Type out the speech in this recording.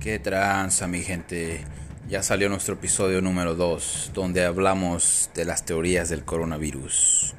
¿Qué tranza mi gente? Ya salió nuestro episodio número 2, donde hablamos de las teorías del coronavirus.